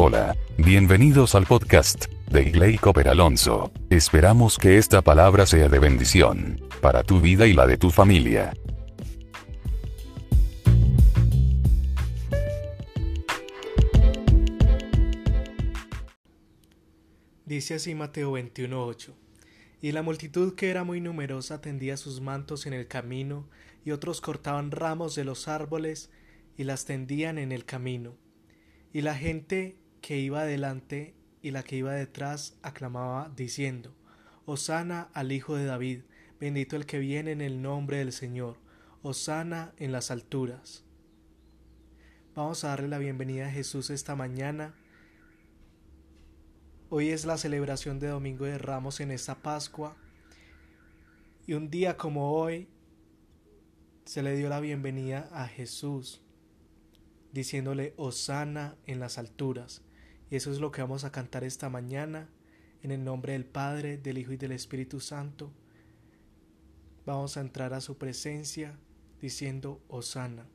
Hola, bienvenidos al podcast de Igley Cooper Alonso. Esperamos que esta palabra sea de bendición para tu vida y la de tu familia. Dice así Mateo 21:8. Y la multitud que era muy numerosa tendía sus mantos en el camino, y otros cortaban ramos de los árboles y las tendían en el camino. Y la gente que iba adelante y la que iba detrás aclamaba diciendo, Hosana al Hijo de David, bendito el que viene en el nombre del Señor, Hosana en las alturas. Vamos a darle la bienvenida a Jesús esta mañana. Hoy es la celebración de Domingo de Ramos en esta Pascua. Y un día como hoy se le dio la bienvenida a Jesús diciéndole Osana en las alturas. Y eso es lo que vamos a cantar esta mañana en el nombre del Padre, del Hijo y del Espíritu Santo. Vamos a entrar a su presencia diciendo Osana.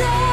say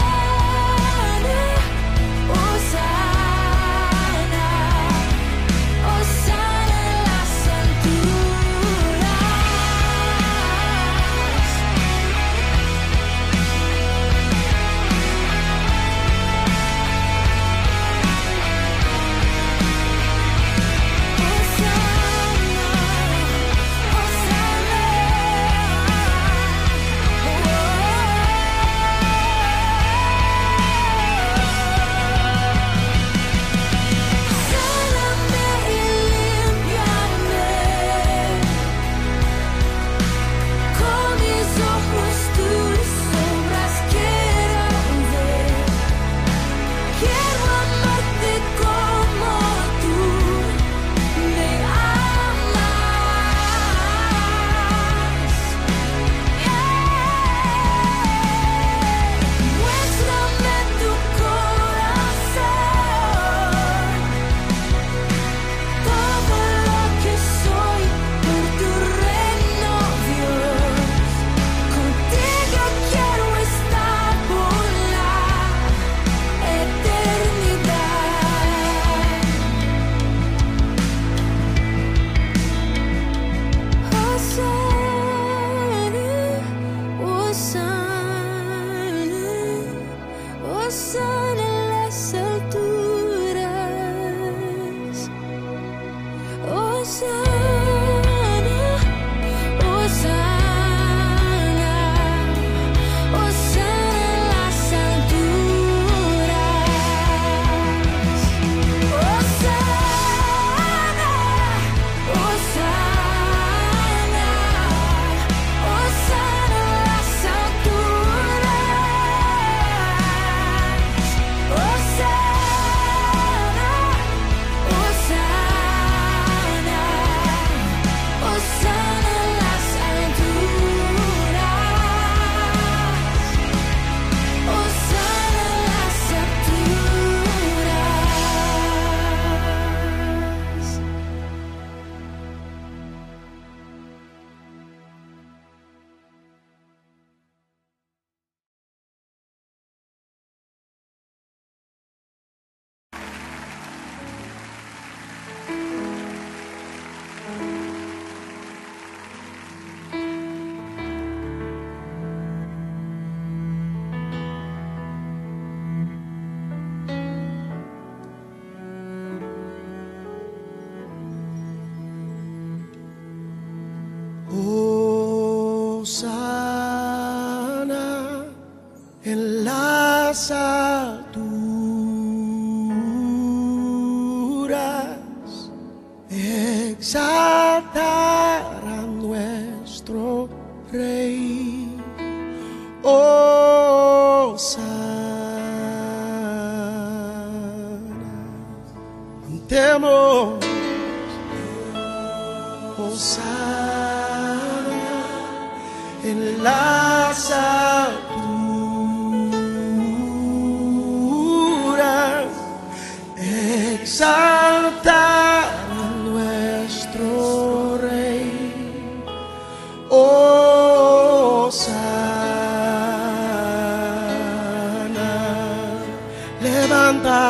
outside.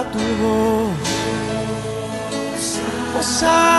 Tu voz. Osana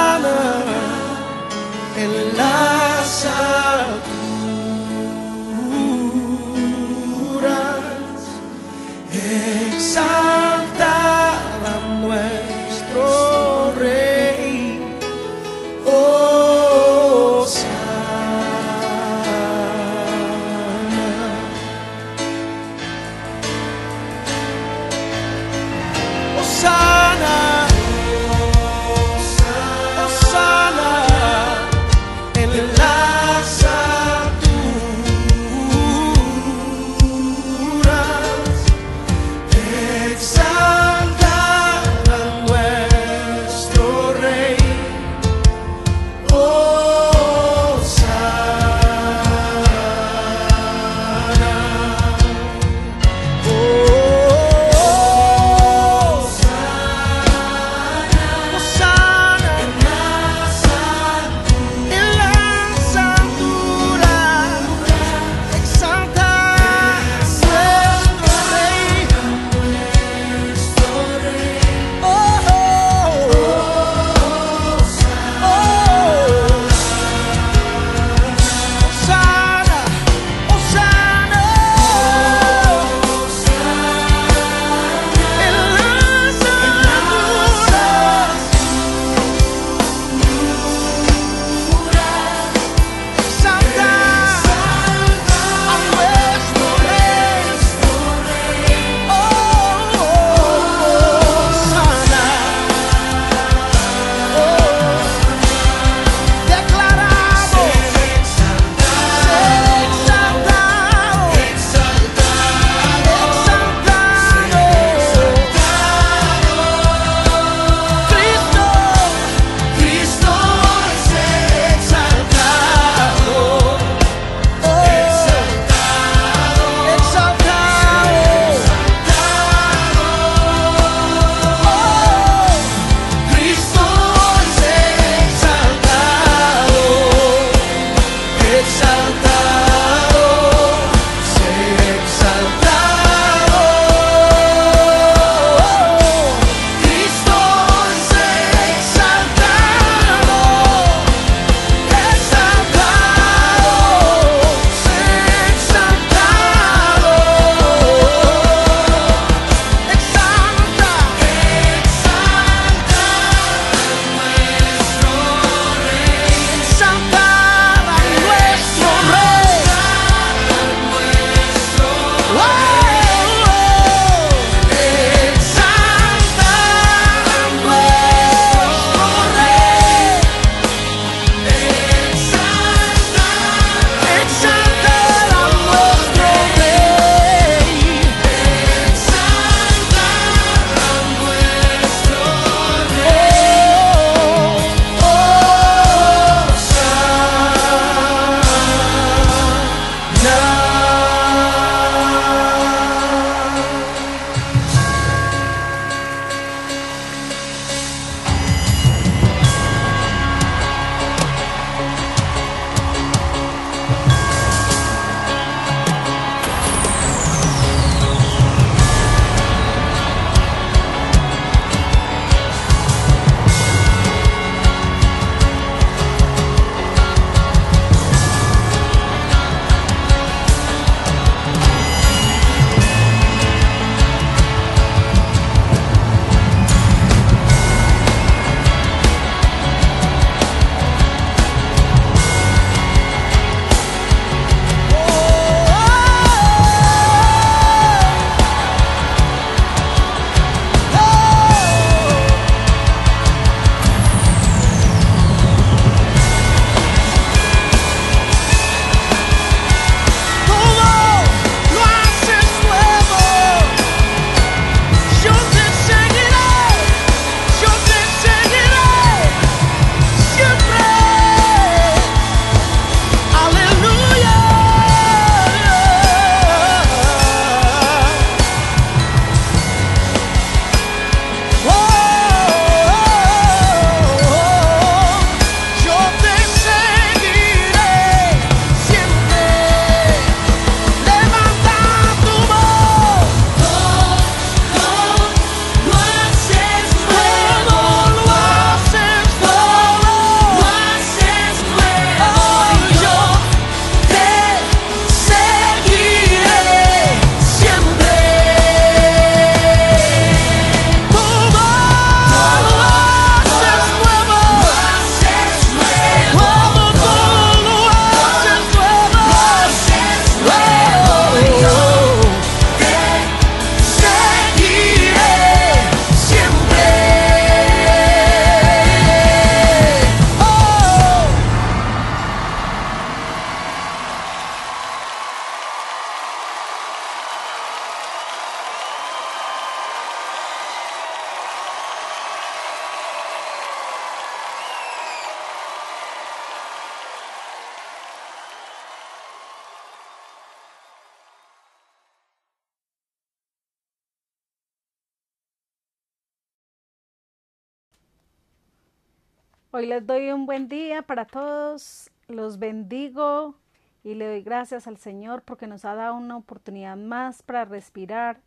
Hoy les doy un buen día para todos, los bendigo y le doy gracias al Señor porque nos ha dado una oportunidad más para respirar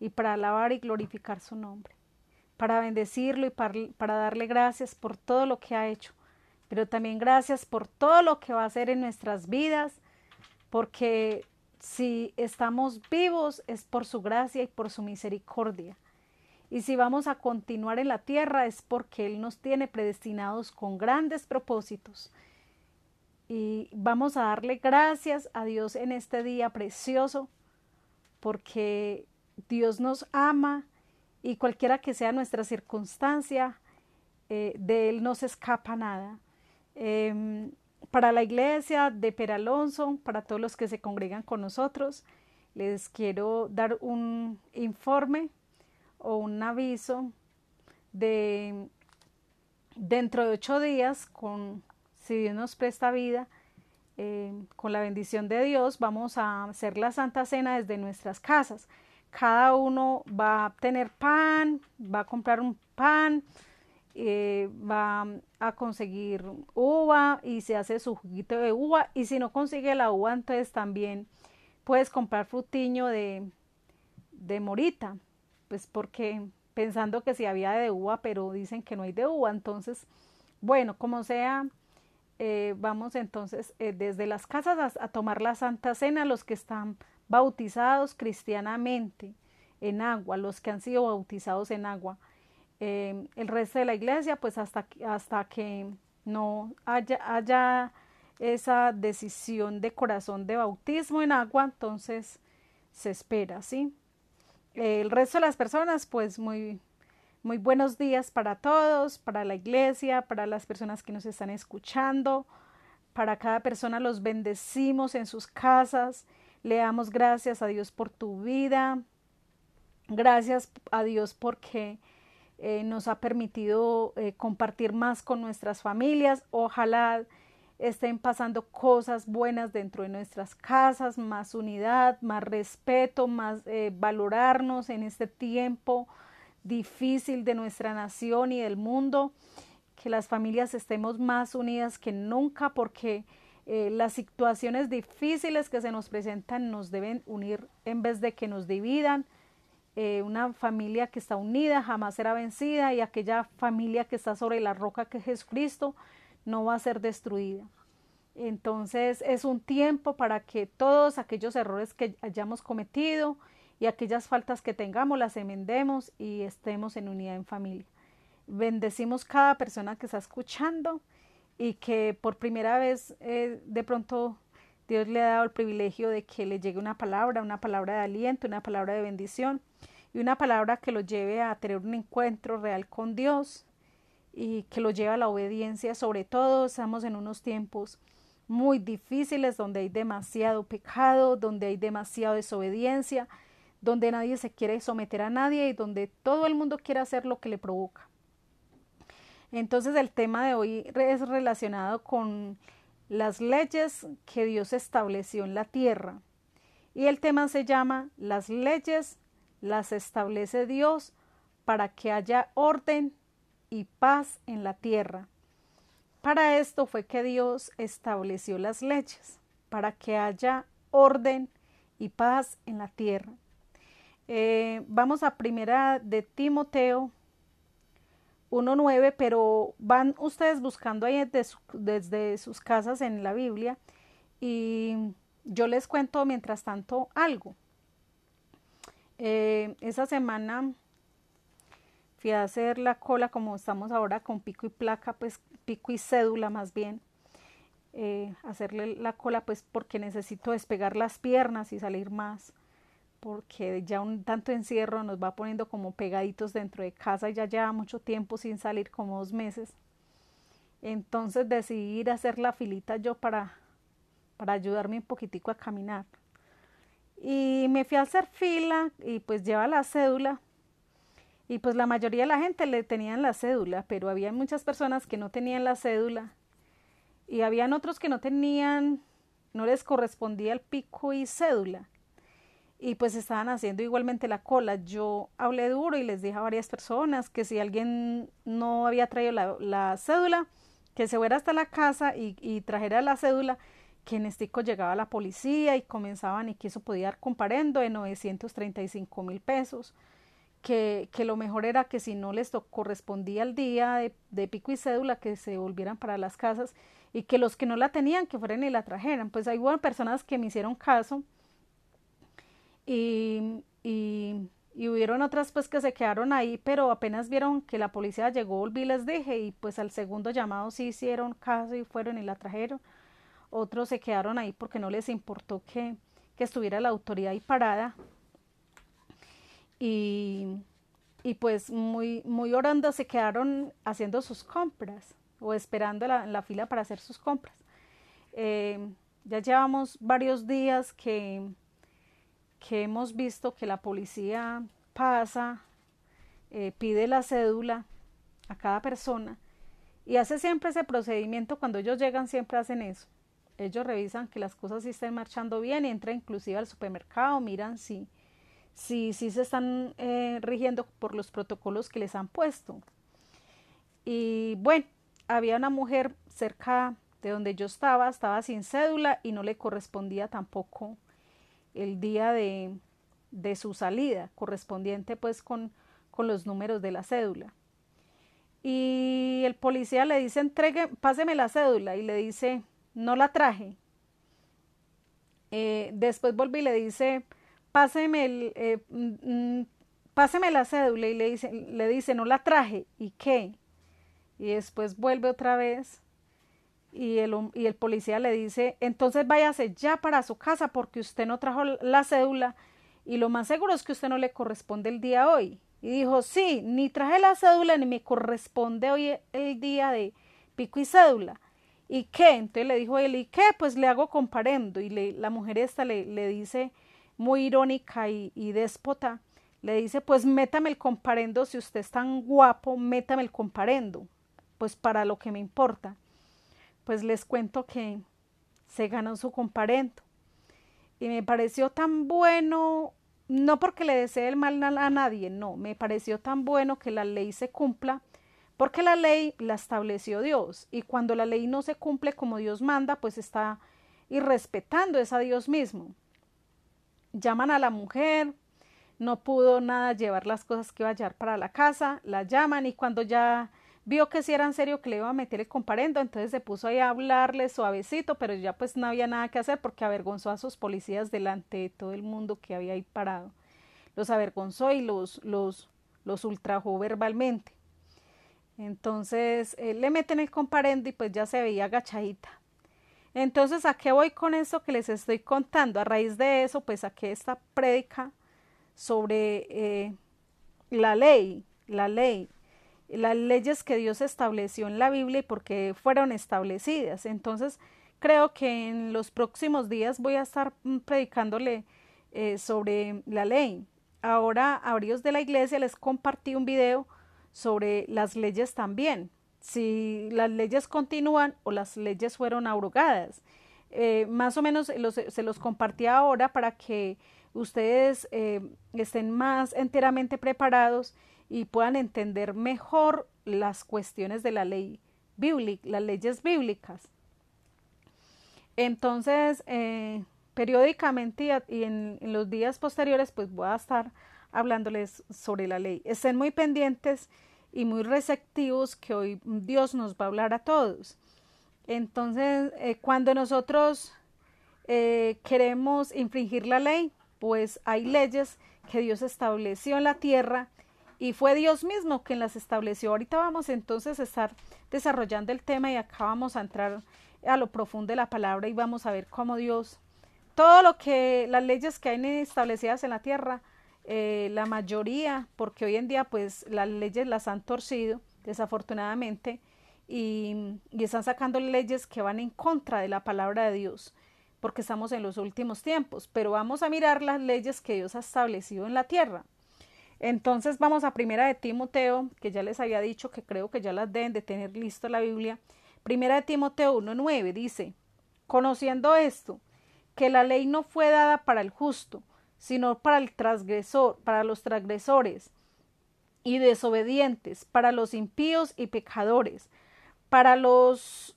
y para alabar y glorificar su nombre, para bendecirlo y para, para darle gracias por todo lo que ha hecho, pero también gracias por todo lo que va a hacer en nuestras vidas, porque si estamos vivos es por su gracia y por su misericordia. Y si vamos a continuar en la tierra es porque Él nos tiene predestinados con grandes propósitos. Y vamos a darle gracias a Dios en este día precioso porque Dios nos ama y cualquiera que sea nuestra circunstancia, eh, de Él no se escapa nada. Em, para la iglesia de Peralonso, para todos los que se congregan con nosotros, les quiero dar un informe o un aviso de dentro de ocho días, con, si Dios nos presta vida, eh, con la bendición de Dios, vamos a hacer la Santa Cena desde nuestras casas. Cada uno va a tener pan, va a comprar un pan, eh, va a conseguir uva y se hace su juguito de uva. Y si no consigue la uva, entonces también puedes comprar frutiño de, de morita pues porque pensando que si había de uva, pero dicen que no hay de uva, entonces, bueno, como sea, eh, vamos entonces eh, desde las casas a, tomar la Santa Cena, los que están bautizados cristianamente en agua, los que han sido bautizados en agua. Eh, el resto de la iglesia, pues hasta, hasta que no haya, haya esa decisión de corazón de bautismo en agua, entonces se espera, ¿sí? El resto de las personas, pues muy, muy buenos días para todos, para la iglesia, para las personas que nos están escuchando, para cada persona los bendecimos en sus casas, le damos gracias a Dios por tu vida, gracias a Dios porque eh, nos ha permitido eh, compartir más con nuestras familias, ojalá estén pasando cosas buenas dentro de nuestras casas, más unidad, más respeto, más eh, valorarnos en este tiempo difícil de nuestra nación y del mundo, que las familias estemos más unidas que nunca porque eh, las situaciones difíciles que se nos presentan nos deben unir en vez de que nos dividan. Eh, una familia que está unida jamás será vencida y aquella familia que está sobre la roca que es Jesucristo no va a ser destruida. Entonces es un tiempo para que todos aquellos errores que hayamos cometido y aquellas faltas que tengamos las enmendemos y estemos en unidad en familia. Bendecimos cada persona que está escuchando y que por primera vez eh, de pronto Dios le ha dado el privilegio de que le llegue una palabra, una palabra de aliento, una palabra de bendición y una palabra que lo lleve a tener un encuentro real con Dios y que lo lleve a la obediencia. Sobre todo, estamos en unos tiempos muy difíciles donde hay demasiado pecado, donde hay demasiada desobediencia, donde nadie se quiere someter a nadie y donde todo el mundo quiere hacer lo que le provoca. Entonces el tema de hoy es relacionado con las leyes que Dios estableció en la tierra. Y el tema se llama Las leyes las establece Dios para que haya orden y paz en la tierra. Para esto fue que Dios estableció las leyes, para que haya orden y paz en la tierra. Eh, vamos a primera de Timoteo 1.9, pero van ustedes buscando ahí desde, sus casas en la Biblia y yo les cuento mientras tanto algo. Eh, esa semana fui a hacer la cola como estamos ahora con pico y placa, pues pico y cédula más bien. Eh, hacerle la cola pues porque necesito despegar las piernas y salir más porque ya un tanto encierro nos va poniendo como pegaditos dentro de casa y ya lleva mucho tiempo sin salir como dos meses entonces decidí ir a hacer la filita yo para para ayudarme un poquitico a caminar y me fui a hacer fila y pues lleva la cédula y pues la mayoría de la gente le tenían la cédula, pero había muchas personas que no tenían la cédula y habían otros que no tenían, no les correspondía el pico y cédula. y pues estaban haciendo igualmente la cola. Yo hablé duro y les dije a varias personas que si alguien no había traído la, la cédula, que se fuera hasta la casa y, y trajera la cédula, que en estico llegaba la policía y comenzaban y que eso podía dar comparendo de 935 mil pesos. Que, lo mejor era que si no les correspondía el día de, pico y cédula, que se volvieran para las casas y que los que no la tenían, que fueran y la trajeran. Pues hay buenas personas que me hicieron caso y, y, y, hubieron otras pues que se quedaron ahí, pero apenas vieron que la policía llegó, volví les dije y pues al segundo llamado sí hicieron caso y fueron y la trajeron. Otros se quedaron ahí porque no les importó que, que estuviera la autoridad ahí parada. Y, pues muy, muy orando se quedaron haciendo sus compras o esperando la, la fila para hacer sus compras. Eh, ya llevamos varios días que, que hemos visto que la policía pasa, eh, pide la cédula a cada persona y hace siempre ese procedimiento, cuando ellos llegan siempre hacen eso. Ellos revisan que las cosas sí estén marchando bien y entran inclusive al supermercado, miran si, si, si se están eh, rigiendo por los protocolos que les han puesto. Y bueno, había una mujer cerca de donde yo estaba, estaba sin cédula y no le correspondía tampoco el día de, de su salida, correspondiente pues con, con los números de la cédula. Y el policía le dice, entregue, páseme la cédula y le dice, no la traje. Eh, después volví y le dice, páseme, el, eh, mm, mm, páseme la cédula y le dice, le dice, no la traje. ¿Y qué? Y después vuelve otra vez y el, y el policía le dice, entonces váyase ya para su casa porque usted no trajo la cédula y lo más seguro es que usted no le corresponde el día hoy. Y dijo, sí, ni traje la cédula ni me corresponde hoy el día de pico y cédula. ¿Y qué? Entonces le dijo él, ¿y qué? Pues le hago comparendo. Y la mujer esta le, le dice, muy irónica y, déspota, le dice, pues métame el comparendo, si usted es tan guapo, métame el comparendo, pues para lo que me importa pues les cuento que se ganó su comparendo. Y me pareció tan bueno, no porque le desee el mal a nadie, no, me pareció tan bueno que la ley se cumpla, porque la ley la estableció Dios. Y cuando la ley no se cumple como Dios manda, pues está irrespetando es a Dios mismo. Llaman a la mujer, no pudo nada llevar las cosas que iba a llevar para la casa, la llaman y cuando ya vio que si era en serio que le iba a meter el comparendo, entonces se puso ahí a hablarle suavecito, pero ya pues no había nada que hacer porque avergonzó a sus policías delante de todo el mundo que había ahí parado. Los avergonzó y los, los, los ultrajó verbalmente. Entonces eh, le meten el comparendo y pues ya se veía agachadita. Entonces, ¿a qué voy con eso que les estoy contando? A raíz de eso, pues saqué esta prédica sobre eh, la ley, la ley, las leyes que Dios estableció en la Biblia y por qué fueron establecidas. Entonces, creo que en los próximos días voy a estar mm, predicándole eh, sobre la ley. Ahora, a de la iglesia les compartí un video sobre las leyes también, si las leyes continúan o las leyes fueron abrogadas. Eh, más o menos se los compartí ahora para que ustedes eh, estén más enteramente preparados y puedan entender mejor las cuestiones de la ley bíblica, las leyes bíblicas. Entonces, eh, periódicamente y, en, los días posteriores, pues voy a estar hablándoles sobre la ley. Estén muy pendientes y muy receptivos que hoy Dios nos va a hablar a todos. Entonces, eh, cuando nosotros eh, queremos infringir la ley, pues hay leyes que Dios estableció en la tierra y fue Dios mismo quien las estableció. Ahorita vamos entonces a estar desarrollando el tema y acá vamos a entrar a lo profundo de la palabra y vamos a ver cómo Dios, todo lo que las leyes que hay establecidas en la tierra, eh, la mayoría, porque hoy en día pues las leyes las han torcido desafortunadamente y, y están sacando leyes que van en contra de la palabra de Dios porque estamos en los últimos tiempos, pero vamos a mirar las leyes que Dios ha establecido en la tierra. Entonces vamos a primera de Timoteo, que ya les había dicho que creo que ya las deben de tener listo la Biblia. Primera de Timoteo 1.9 dice, conociendo esto, que la ley no fue dada para el justo, sino para el transgresor, para los transgresores y desobedientes, para los impíos y pecadores, para los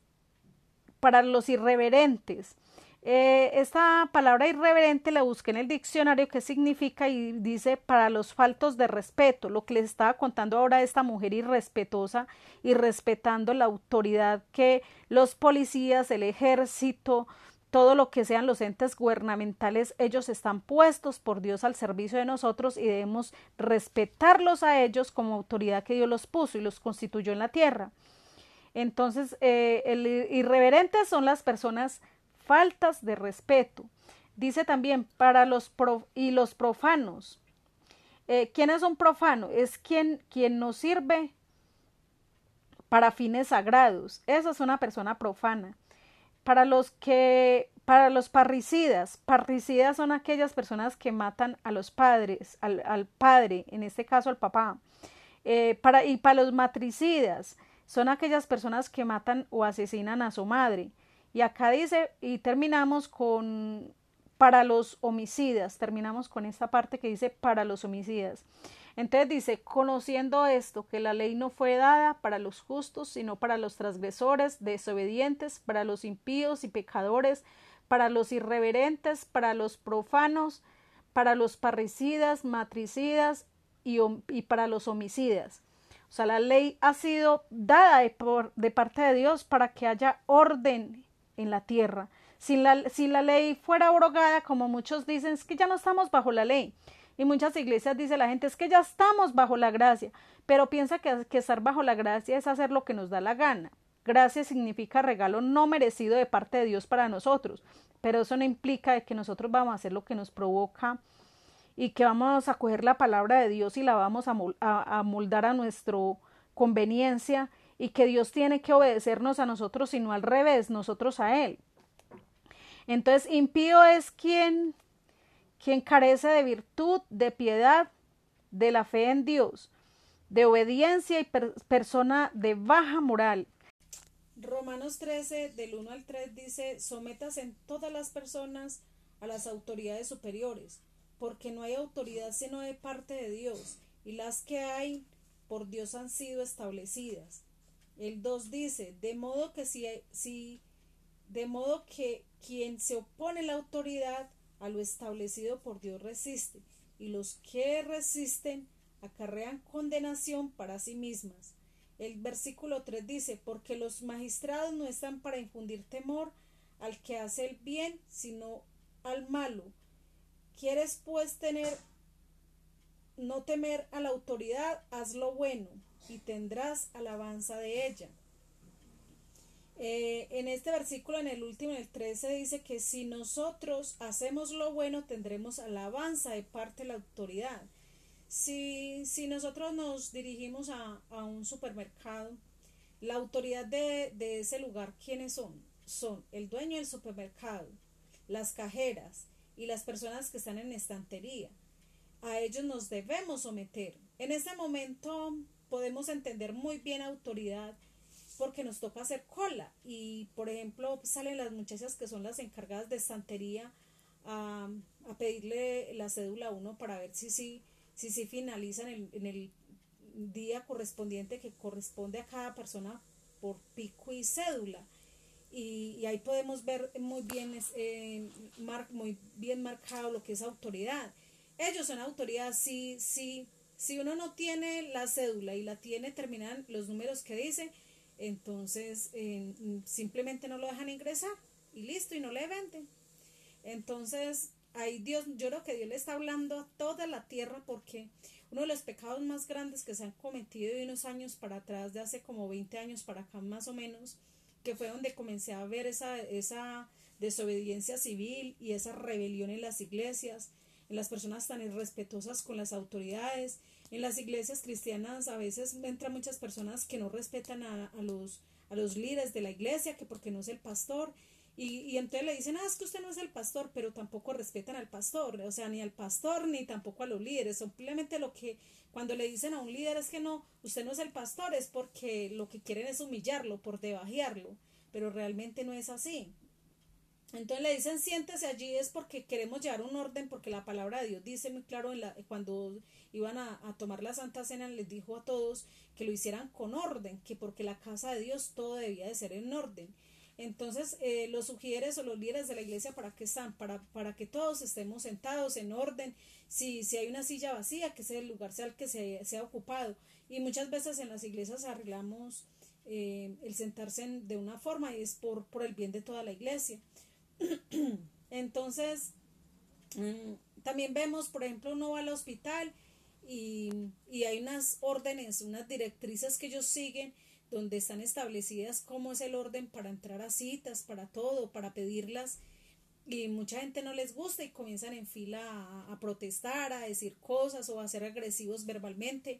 para los irreverentes. Eh, esta palabra irreverente la busqué en el diccionario qué significa y dice para los faltos de respeto, lo que les estaba contando ahora esta mujer irrespetuosa y respetando la autoridad que los policías, el ejército, todo lo que sean los entes gubernamentales, ellos están puestos por Dios al servicio de nosotros y debemos respetarlos a ellos como autoridad que Dios los puso y los constituyó en la tierra. Entonces, eh, el irreverentes son las personas faltas de respeto. Dice también para los y los profanos. Eh, ¿Quién es un profano? Es quien, quien nos sirve para fines sagrados. Esa es una persona profana para los que para los parricidas, parricidas son aquellas personas que matan a los padres, al, padre, en este caso al papá. Eh, para, y para los matricidas, son aquellas personas que matan o asesinan a su madre. Y acá dice, y terminamos con para los homicidas, terminamos con esta parte que dice para los homicidas. Entonces dice, conociendo esto, que la ley no fue dada para los justos, sino para los transgresores, desobedientes, para los impíos y pecadores, para los irreverentes, para los profanos, para los parricidas, matricidas y, para los homicidas. O sea, la ley ha sido dada de, por, de parte de Dios para que haya orden en la tierra. Si la, si la ley fuera abrogada, como muchos dicen, es que ya no estamos bajo la ley. Y muchas iglesias dice la gente es que ya estamos bajo la gracia, pero piensa que, que estar bajo la gracia es hacer lo que nos da la gana. Gracia significa regalo no merecido de parte de Dios para nosotros, pero eso no implica que nosotros vamos a hacer lo que nos provoca y que vamos a coger la palabra de Dios y la vamos a, moldar a nuestra conveniencia y que Dios tiene que obedecernos a nosotros, sino al revés, nosotros a Él. Entonces, impío es quien quien carece de virtud, de piedad, de la fe en Dios, de obediencia y persona de baja moral. Romanos 13, del 1 al 3 dice, sometas en todas las personas a las autoridades superiores, porque no hay autoridad sino de parte de Dios, y las que hay por Dios han sido establecidas. El 2 dice, de modo que si, si de modo que quien se opone a la autoridad a lo establecido por Dios resiste, y los que resisten acarrean condenación para sí mismas. El versículo 3 dice, porque los magistrados no están para infundir temor al que hace el bien, sino al malo. ¿Quieres pues tener no temer a la autoridad? Haz lo bueno y tendrás alabanza de ella. Eh, en este versículo, en el último, en el 13, dice que si nosotros hacemos lo bueno, tendremos alabanza de parte de la autoridad. Si, si nosotros nos dirigimos a, un supermercado, la autoridad de, de ese lugar, ¿quiénes son? Son el dueño del supermercado, las cajeras y las personas que están en estantería. A ellos nos debemos someter. En ese momento podemos entender muy bien autoridad porque nos toca hacer cola. Y por ejemplo salen las muchachas que son las encargadas de estantería a, pedirle la cédula a uno para ver si sí si, si, finalizan en el, día correspondiente que corresponde a cada persona por pico y cédula. Y, ahí podemos ver muy bien eh, muy bien marcado lo que es autoridad. Ellos son autoridad si si si uno no tiene la cédula y la tiene terminan los números que dice entonces simplemente no lo dejan ingresar y listo y no le venden. Entonces, ahí Dios, yo creo que Dios le está hablando a toda la tierra porque uno de los pecados más grandes que se han cometido de unos años para atrás, de hace como 20 años para acá más o menos, que fue donde comencé a ver esa, esa desobediencia civil y esa rebelión en las iglesias, en las personas tan irrespetuosas con las autoridades, en las iglesias cristianas a veces entran muchas personas que no respetan a, los, a los líderes de la iglesia, que porque no es el pastor, y, y, entonces le dicen, ah, es que usted no es el pastor, pero tampoco respetan al pastor, o sea, ni al pastor ni tampoco a los líderes. Simplemente lo que cuando le dicen a un líder es que no, usted no es el pastor, es porque lo que quieren es humillarlo, por debajearlo, pero realmente no es así. Entonces le dicen siéntese allí es porque queremos llevar un orden, porque la palabra de Dios dice muy claro en la, cuando iban a, tomar la Santa Cena, les dijo a todos que lo hicieran con orden, que porque la casa de Dios todo debía de ser en orden. Entonces, eh, los sugieres o los líderes de la iglesia, ¿para qué están? Para, para que todos estemos sentados en orden. Si, si hay una silla vacía, que ese lugar sea el que se sea ocupado. Y muchas veces en las iglesias arreglamos eh, el sentarse de una forma y es por, por el bien de toda la iglesia. Entonces, mm, también vemos, por ejemplo, uno va al hospital y, y hay unas órdenes, unas directrices que ellos siguen donde están establecidas cómo es el orden para entrar a citas, para todo, para pedirlas. Y mucha gente no les gusta y comienzan en fila a, a protestar, a decir cosas o a ser agresivos verbalmente.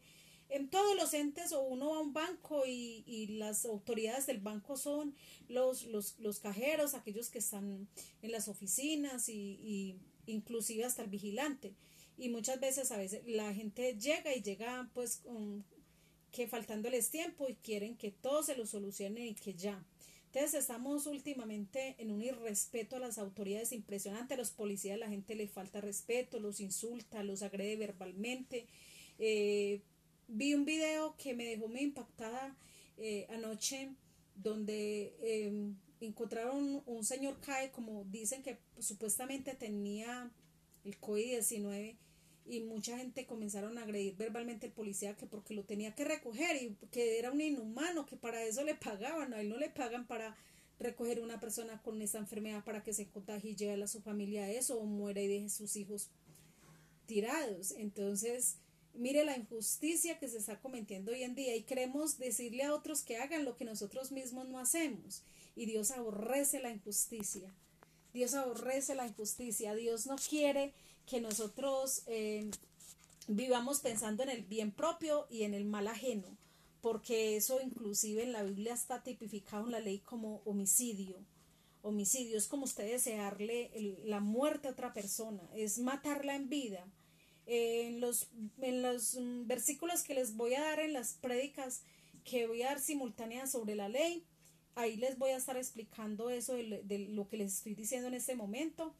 En todos los entes o uno va a un banco y, y las autoridades del banco son los, los, los, cajeros, aquellos que están en las oficinas y, y inclusive hasta el vigilante. Y muchas veces a veces la gente llega y llega pues con, que faltándoles tiempo y quieren que todo se lo solucione y que ya. Entonces estamos últimamente en un irrespeto a las autoridades impresionante, a los policías la gente le falta respeto, los insulta, los agrede verbalmente. Eh, vi un video que me dejó muy impactada eh, anoche donde eh, encontraron un señor CAE como dicen que supuestamente tenía el COVID-19 y mucha gente comenzaron a agredir verbalmente al policía que porque lo tenía que recoger y que era un inhumano, que para eso le pagaban, a él no le pagan para recoger una persona con esta enfermedad para que se contagie y lleve a su familia a eso o muera y deje sus hijos tirados. Entonces, mire la injusticia que se está cometiendo hoy en día y queremos decirle a otros que hagan lo que nosotros mismos no hacemos. Y Dios aborrece la injusticia. Dios aborrece la injusticia. Dios no quiere que nosotros eh, vivamos pensando en el bien propio y en el mal ajeno, porque eso inclusive en la Biblia está tipificado en la ley como homicidio. Homicidio es como usted desearle la muerte a otra persona, es matarla en vida. en, los, en los mm, versículos que les voy a dar en las prédicas que voy a dar simultáneas sobre la ley, ahí les voy a estar explicando eso de, de lo que les estoy diciendo en este momento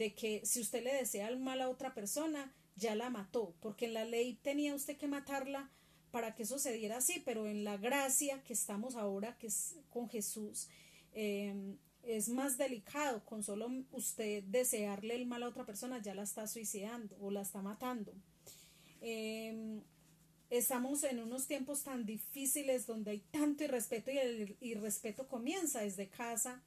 de que si usted le desea el mal a otra persona, ya la mató, porque en la ley tenía usted que matarla para que eso se diera así, pero en la gracia que estamos ahora, que es con Jesús, em, es más delicado, con solo usted desearle el mal a otra persona, ya la está suicidando o la está matando. Em, estamos en unos tiempos tan difíciles donde hay tanto irrespeto y el irrespeto comienza desde casa,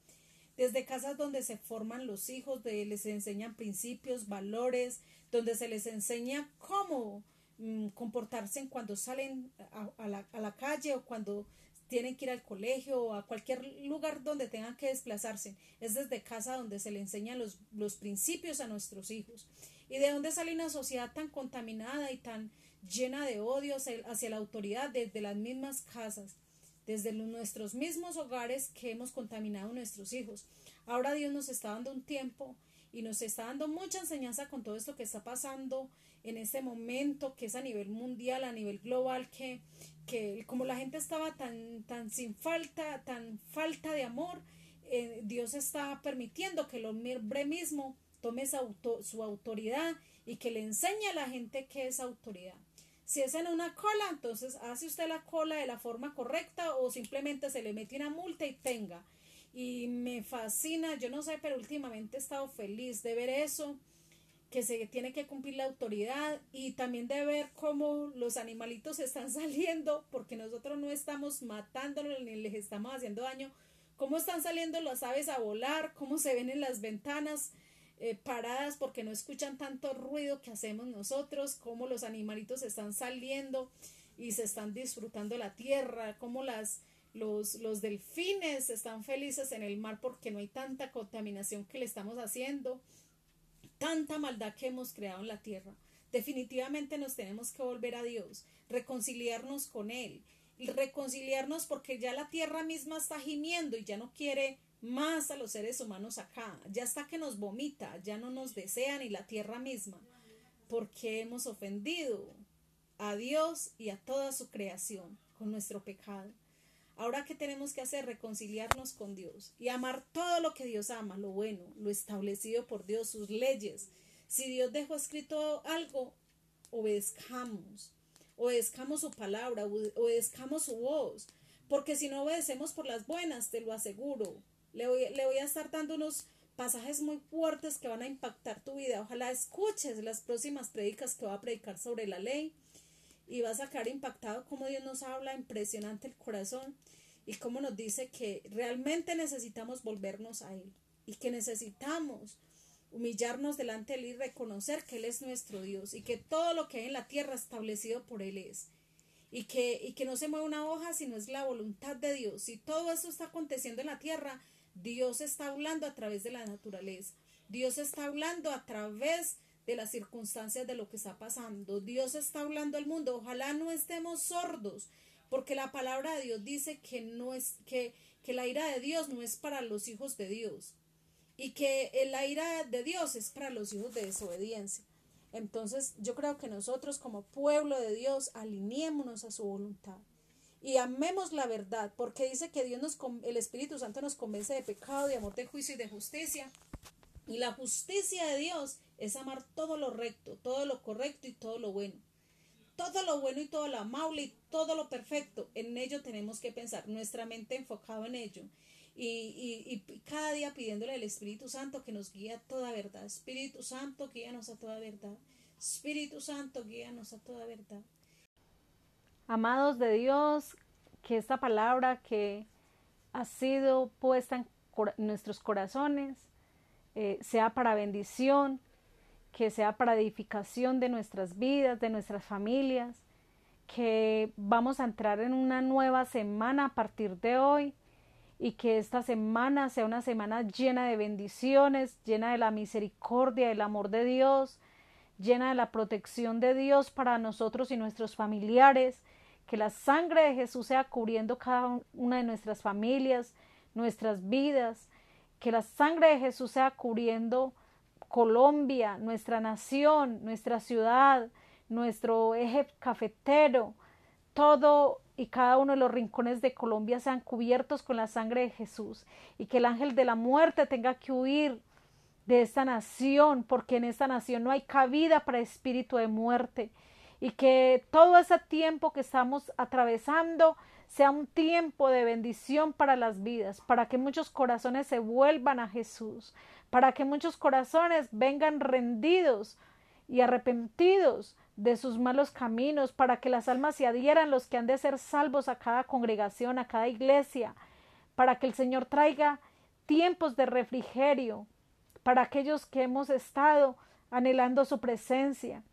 desde casas donde se forman los hijos, donde les enseñan principios, valores, donde se les enseña cómo mm, comportarse cuando salen a, la, a, la, calle o cuando tienen que ir al colegio o a cualquier lugar donde tengan que desplazarse. Es desde casa donde se le enseñan los, los principios a nuestros hijos. ¿Y de dónde sale una sociedad tan contaminada y tan llena de odios hacia la autoridad? Desde las mismas casas desde nuestros mismos hogares que hemos contaminado nuestros hijos. Ahora Dios nos está dando un tiempo y nos está dando mucha enseñanza con todo esto que está pasando en este momento, que es a nivel mundial, a nivel global, que, que como la gente estaba tan, tan sin falta, tan falta de amor, eh, Dios está permitiendo que el hombre mismo tome su, su autoridad y que le enseñe a la gente qué es autoridad. Si es en una cola, entonces hace usted la cola de la forma correcta o simplemente se le mete una multa y tenga. Y me fascina, yo no sé, pero últimamente he estado feliz de ver eso, que se tiene que cumplir la autoridad y también de ver cómo los animalitos están saliendo, porque nosotros no estamos matándolos ni les estamos haciendo daño, cómo están saliendo las aves a volar, cómo se ven en las ventanas eh, paradas porque no escuchan tanto ruido que hacemos nosotros, cómo los animalitos están saliendo y se están disfrutando la tierra, cómo las, los, los delfines están felices en el mar porque no hay tanta contaminación que le estamos haciendo, tanta maldad que hemos creado en la tierra. Definitivamente nos tenemos que volver a Dios, reconciliarnos con Él, reconciliarnos porque ya la tierra misma está gimiendo y ya no quiere más a los seres humanos acá. Ya está que nos vomita, ya no nos desea ni la tierra misma, porque hemos ofendido a Dios y a toda su creación con nuestro pecado. Ahora, ¿qué tenemos que hacer? Reconciliarnos con Dios y amar todo lo que Dios ama, lo bueno, lo establecido por Dios, sus leyes. Si Dios dejó escrito algo, obedezcamos, obedezcamos su palabra, obedezcamos su voz, porque si no obedecemos por las buenas, te lo aseguro, le voy, le voy a estar dando unos pasajes muy fuertes que van a impactar tu vida. Ojalá escuches las próximas predicas que va a predicar sobre la ley y vas a quedar impactado como Dios nos habla, impresionante el corazón y cómo nos dice que realmente necesitamos volvernos a Él y que necesitamos humillarnos delante de Él y reconocer que Él es nuestro Dios y que todo lo que hay en la tierra establecido por Él es. Y que, y que no se mueve una hoja si no es la voluntad de Dios. Si todo eso está aconteciendo en la tierra, Dios está hablando a través de la naturaleza. Dios está hablando a través de las circunstancias de lo que está pasando. Dios está hablando al mundo. Ojalá no estemos sordos, porque la palabra de Dios dice que no es que, que la ira de Dios no es para los hijos de Dios y que la ira de Dios es para los hijos de desobediencia. Entonces, yo creo que nosotros como pueblo de Dios alineémonos a su voluntad y amemos la verdad, porque dice que Dios nos el Espíritu Santo nos convence de pecado, de amor, de juicio y de justicia. Y la justicia de Dios es amar todo lo recto, todo lo correcto y todo lo bueno. Todo lo bueno y todo lo amable y todo lo perfecto, en ello tenemos que pensar, nuestra mente enfocada en ello. Y, y, y, cada día pidiéndole al Espíritu Santo que nos guíe a toda verdad. Espíritu Santo, guíanos a toda verdad. Espíritu Santo, guíanos a toda verdad. Amados de Dios, que esta palabra que ha sido puesta en nuestros corazones eh, sea para bendición, que sea para edificación de nuestras vidas, de nuestras familias, que vamos a entrar en una nueva semana a partir de hoy y que esta semana sea una semana llena de bendiciones, llena de la misericordia, del amor de Dios, llena de la protección de Dios para nosotros y nuestros familiares, que la sangre de Jesús sea cubriendo cada una de nuestras familias, nuestras vidas, que la sangre de Jesús sea cubriendo Colombia, nuestra nación, nuestra ciudad, nuestro eje cafetero, todo y cada uno de los rincones de Colombia sean cubiertos con la sangre de Jesús y que el ángel de la muerte tenga que huir de esta nación, porque en esta nación no hay cabida para espíritu de muerte y que todo ese tiempo que estamos atravesando sea un tiempo de bendición para las vidas, para que muchos corazones se vuelvan a Jesús, para que muchos corazones vengan rendidos y arrepentidos de sus malos caminos, para que las almas se adhieran los que han de ser salvos a cada congregación, a cada iglesia, para que el Señor traiga tiempos de refrigerio para aquellos que hemos estado anhelando su presencia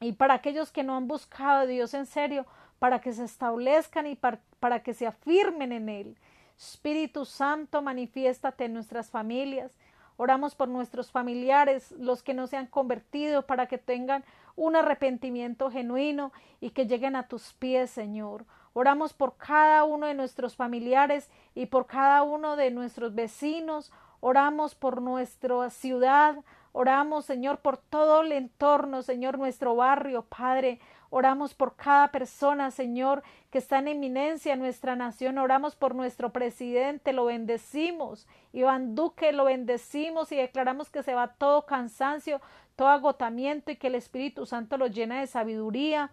y para aquellos que no han buscado a Dios en serio, para que se establezcan y para, para que se afirmen en Él. Espíritu Santo, manifiéstate en nuestras familias. Oramos por nuestros familiares, los que no se han convertido, para que tengan un arrepentimiento genuino y que lleguen a tus pies, Señor. Oramos por cada uno de nuestros familiares y por cada uno de nuestros vecinos. Oramos por nuestra ciudad. Oramos, Señor, por todo el entorno, Señor, nuestro barrio, Padre. Oramos por cada persona, Señor, que está en eminencia en nuestra nación. Oramos por nuestro presidente, lo bendecimos. Iván Duque, lo bendecimos y declaramos que se va todo cansancio, todo agotamiento y que el Espíritu Santo lo llena de sabiduría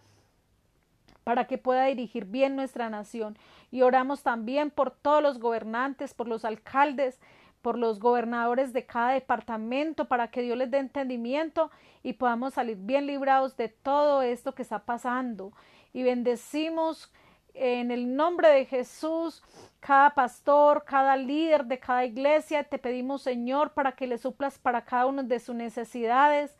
para que pueda dirigir bien nuestra nación. Y oramos también por todos los gobernantes, por los alcaldes, por los gobernadores de cada departamento, para que Dios les dé entendimiento y podamos salir bien librados de todo esto que está pasando. Y bendecimos en el nombre de Jesús cada pastor, cada líder de cada iglesia. Te pedimos, Señor, para que le suplas para cada uno de sus necesidades.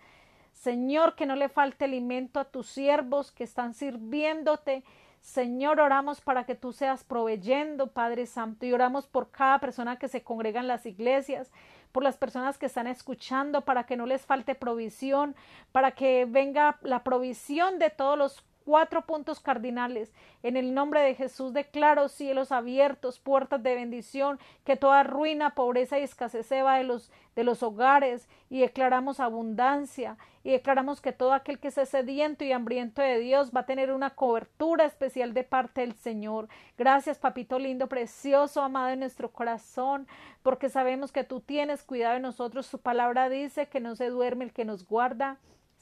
Señor, que no le falte alimento a tus siervos que están sirviéndote Señor, oramos para que tú seas proveyendo, Padre Santo, y oramos por cada persona que se congrega en las iglesias, por las personas que están escuchando, para que no les falte provisión, para que venga la provisión de todos los cuatro puntos cardinales. En el nombre de Jesús declaro cielos abiertos, puertas de bendición, que toda ruina, pobreza y escasez se va de los, de los hogares y declaramos abundancia y declaramos que todo aquel que esté sediento y hambriento de Dios va a tener una cobertura especial de parte del Señor. Gracias, papito lindo, precioso, amado en nuestro corazón, porque sabemos que tú tienes cuidado de nosotros. Su palabra dice que no se duerme el que nos guarda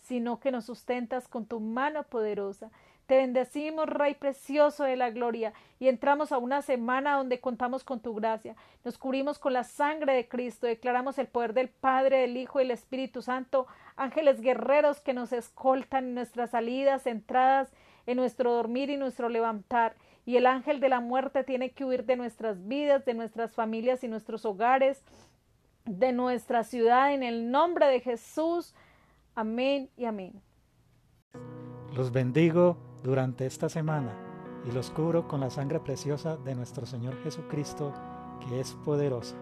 sino que nos sustentas con tu mano poderosa. Te bendecimos, Rey precioso de la gloria, y entramos a una semana donde contamos con tu gracia. Nos cubrimos con la sangre de Cristo, declaramos el poder del Padre, del Hijo y del Espíritu Santo, ángeles guerreros que nos escoltan en nuestras salidas, entradas, en nuestro dormir y nuestro levantar. Y el ángel de la muerte tiene que huir de nuestras vidas, de nuestras familias y nuestros hogares, de nuestra ciudad, en el nombre de Jesús. Amén y amén. Los bendigo durante esta semana y los cubro con la sangre preciosa de nuestro Señor Jesucristo, que es poderosa.